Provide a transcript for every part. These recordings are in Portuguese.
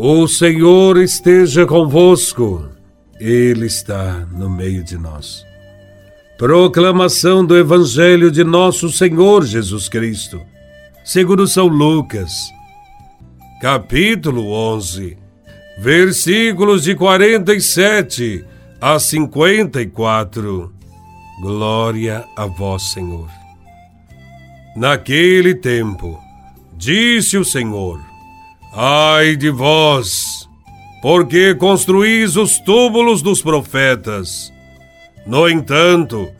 O Senhor esteja convosco, Ele está no meio de nós. Proclamação do Evangelho de Nosso Senhor Jesus Cristo, segundo São Lucas, capítulo 11, versículos de 47 a 54. Glória a Vós, Senhor. Naquele tempo, disse o Senhor, Ai de vós, porque construís os túmulos dos profetas. No entanto,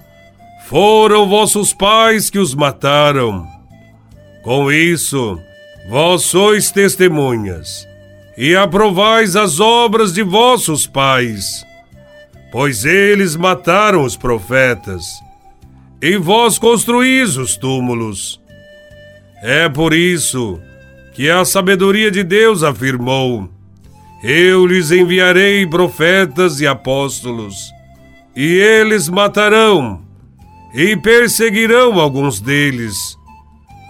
foram vossos pais que os mataram. Com isso, vós sois testemunhas e aprovais as obras de vossos pais, pois eles mataram os profetas, e vós construís os túmulos. É por isso que a sabedoria de Deus afirmou: Eu lhes enviarei profetas e apóstolos, e eles matarão e perseguirão alguns deles,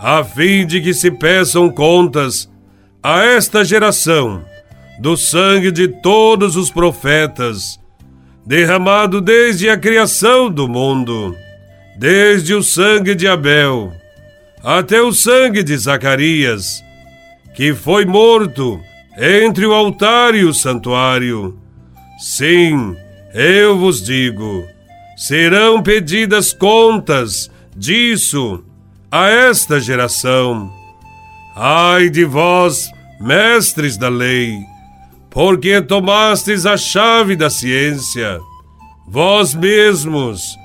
a fim de que se peçam contas a esta geração do sangue de todos os profetas, derramado desde a criação do mundo, desde o sangue de Abel até o sangue de Zacarias que foi morto entre o altar e o santuário. Sim, eu vos digo, serão pedidas contas disso a esta geração. Ai de vós, mestres da lei, porque tomastes a chave da ciência. Vós mesmos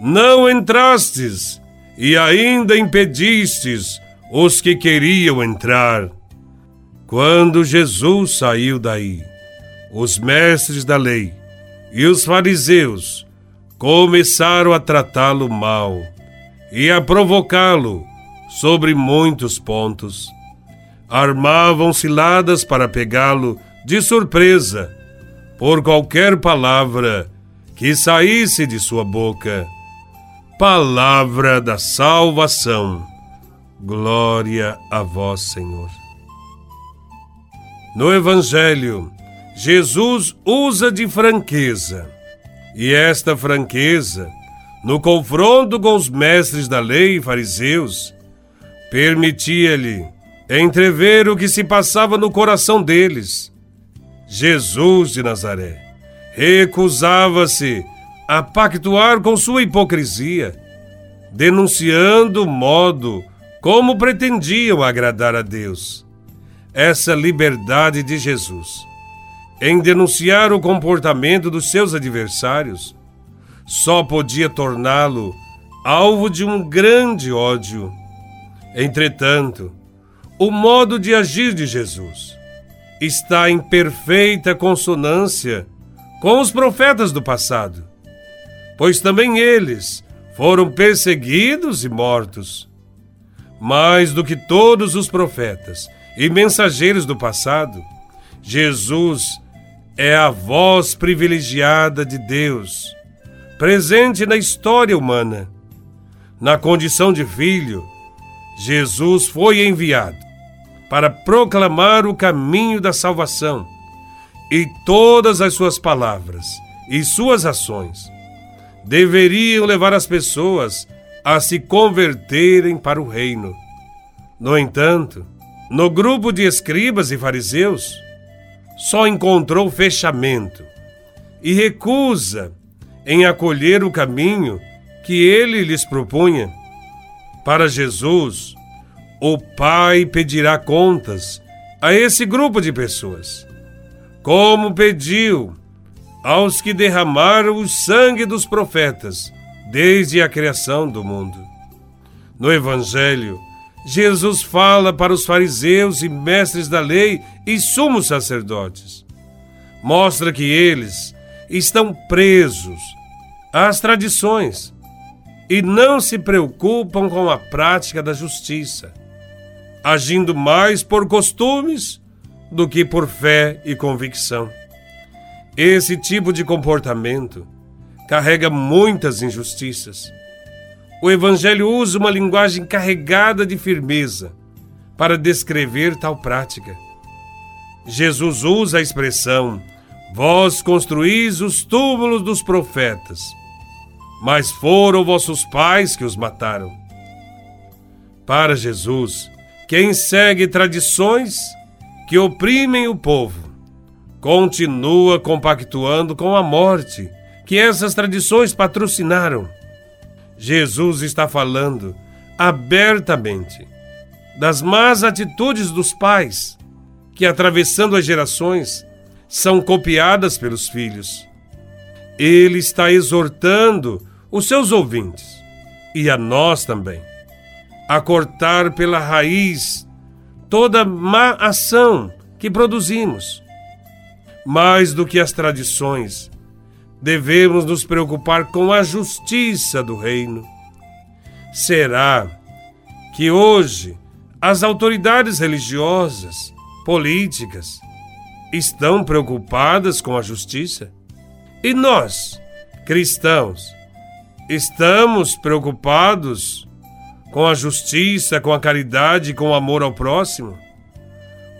não entrastes e ainda impedistes os que queriam entrar. Quando Jesus saiu daí, os mestres da lei e os fariseus começaram a tratá-lo mal e a provocá-lo sobre muitos pontos. Armavam ciladas para pegá-lo de surpresa por qualquer palavra que saísse de sua boca. Palavra da salvação. Glória a vós, Senhor. No Evangelho, Jesus usa de franqueza. E esta franqueza, no confronto com os mestres da lei e fariseus, permitia-lhe entrever o que se passava no coração deles. Jesus de Nazaré recusava-se a pactuar com sua hipocrisia, denunciando o modo como pretendiam agradar a Deus essa liberdade de Jesus em denunciar o comportamento dos seus adversários só podia torná-lo alvo de um grande ódio. Entretanto, o modo de agir de Jesus está em perfeita consonância com os profetas do passado, pois também eles foram perseguidos e mortos. Mais do que todos os profetas, e mensageiros do passado, Jesus é a voz privilegiada de Deus, presente na história humana. Na condição de filho, Jesus foi enviado para proclamar o caminho da salvação e todas as suas palavras e suas ações deveriam levar as pessoas a se converterem para o reino. No entanto, no grupo de escribas e fariseus, só encontrou fechamento e recusa em acolher o caminho que ele lhes propunha. Para Jesus, o Pai pedirá contas a esse grupo de pessoas, como pediu aos que derramaram o sangue dos profetas desde a criação do mundo. No Evangelho, Jesus fala para os fariseus e mestres da lei e sumos sacerdotes. Mostra que eles estão presos às tradições e não se preocupam com a prática da justiça, agindo mais por costumes do que por fé e convicção. Esse tipo de comportamento carrega muitas injustiças o Evangelho usa uma linguagem carregada de firmeza para descrever tal prática. Jesus usa a expressão: Vós construís os túmulos dos profetas, mas foram vossos pais que os mataram. Para Jesus, quem segue tradições que oprimem o povo, continua compactuando com a morte que essas tradições patrocinaram. Jesus está falando abertamente das más atitudes dos pais, que atravessando as gerações são copiadas pelos filhos. Ele está exortando os seus ouvintes e a nós também a cortar pela raiz toda má ação que produzimos. Mais do que as tradições, devemos nos preocupar com a justiça do reino. Será que hoje as autoridades religiosas, políticas, estão preocupadas com a justiça? E nós, cristãos, estamos preocupados com a justiça, com a caridade, com o amor ao próximo?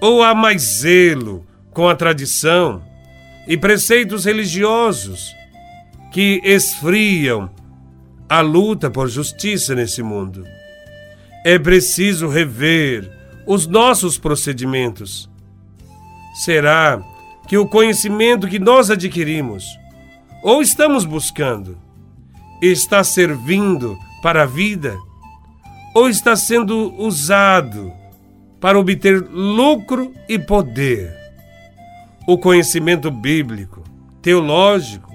Ou há mais zelo com a tradição e preceitos religiosos que esfriam a luta por justiça nesse mundo? É preciso rever os nossos procedimentos. Será que o conhecimento que nós adquirimos ou estamos buscando está servindo para a vida ou está sendo usado para obter lucro e poder? O conhecimento bíblico, teológico,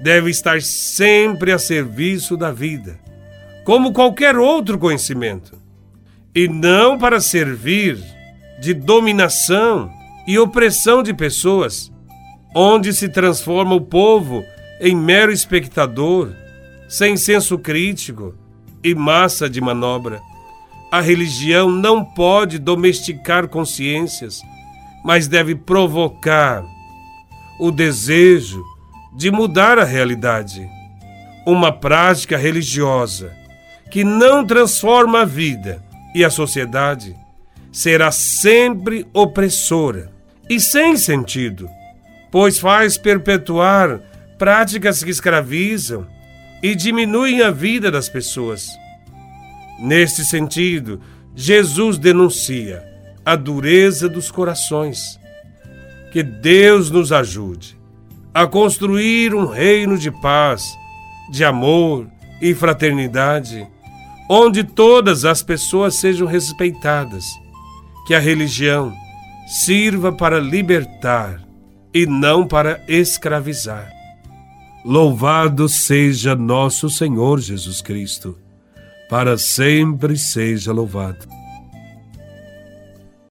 deve estar sempre a serviço da vida, como qualquer outro conhecimento e não para servir de dominação e opressão de pessoas, onde se transforma o povo em mero espectador, sem senso crítico e massa de manobra. A religião não pode domesticar consciências, mas deve provocar o desejo de mudar a realidade. Uma prática religiosa que não transforma a vida e a sociedade será sempre opressora e sem sentido, pois faz perpetuar práticas que escravizam e diminuem a vida das pessoas. Neste sentido, Jesus denuncia a dureza dos corações. Que Deus nos ajude a construir um reino de paz, de amor e fraternidade onde todas as pessoas sejam respeitadas, que a religião sirva para libertar e não para escravizar. Louvado seja nosso Senhor Jesus Cristo, para sempre seja louvado.